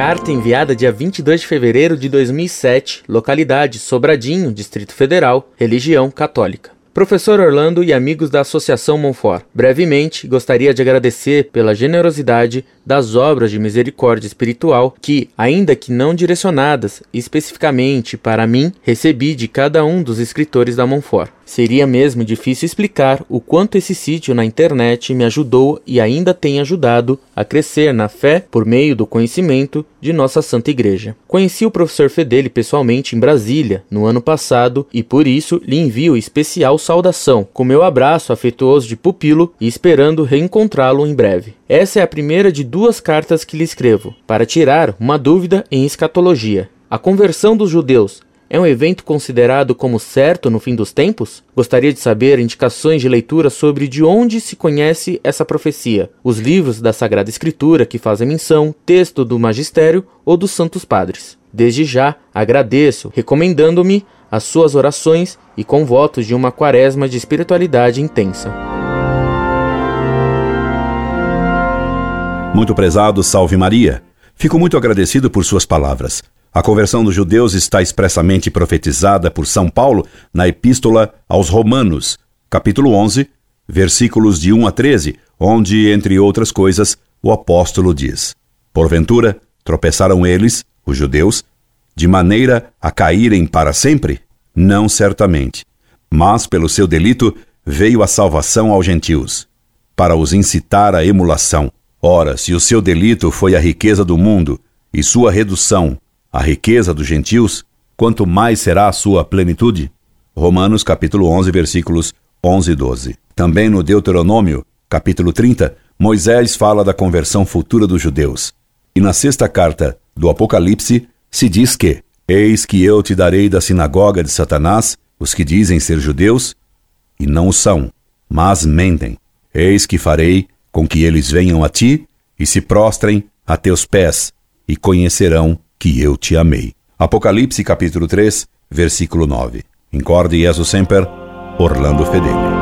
Carta enviada dia 22 de fevereiro de 2007, localidade Sobradinho, Distrito Federal, religião católica. Professor Orlando e amigos da Associação Monfort, brevemente gostaria de agradecer pela generosidade das obras de misericórdia espiritual que, ainda que não direcionadas especificamente para mim, recebi de cada um dos escritores da Monfort. Seria mesmo difícil explicar o quanto esse sítio na internet me ajudou e ainda tem ajudado a crescer na fé por meio do conhecimento de nossa Santa Igreja. Conheci o professor Fedeli pessoalmente em Brasília no ano passado e por isso lhe envio especial saudação, com meu abraço afetuoso de pupilo e esperando reencontrá-lo em breve. Essa é a primeira de duas cartas que lhe escrevo, para tirar uma dúvida em escatologia. A conversão dos judeus é um evento considerado como certo no fim dos tempos? Gostaria de saber indicações de leitura sobre de onde se conhece essa profecia, os livros da Sagrada Escritura que fazem menção, texto do Magistério ou dos Santos Padres. Desde já agradeço, recomendando-me as suas orações e com votos de uma quaresma de espiritualidade intensa. Muito prezado, salve Maria. Fico muito agradecido por suas palavras. A conversão dos judeus está expressamente profetizada por São Paulo na Epístola aos Romanos, capítulo 11, versículos de 1 a 13, onde, entre outras coisas, o apóstolo diz: Porventura, tropeçaram eles, os judeus, de maneira a caírem para sempre? Não certamente. Mas, pelo seu delito, veio a salvação aos gentios, para os incitar à emulação. Ora, se o seu delito foi a riqueza do mundo, e sua redução a riqueza dos gentios, quanto mais será a sua plenitude? Romanos capítulo 11, versículos 11 e 12. Também no Deuteronômio, capítulo 30, Moisés fala da conversão futura dos judeus. E na sexta carta do Apocalipse se diz que: Eis que eu te darei da sinagoga de Satanás os que dizem ser judeus e não o são, mas mentem. Eis que farei com que eles venham a ti e se prostrem a teus pés e conhecerão que eu te amei. Apocalipse capítulo 3, versículo 9. Incorde Jesus Semper, Orlando Fedeli.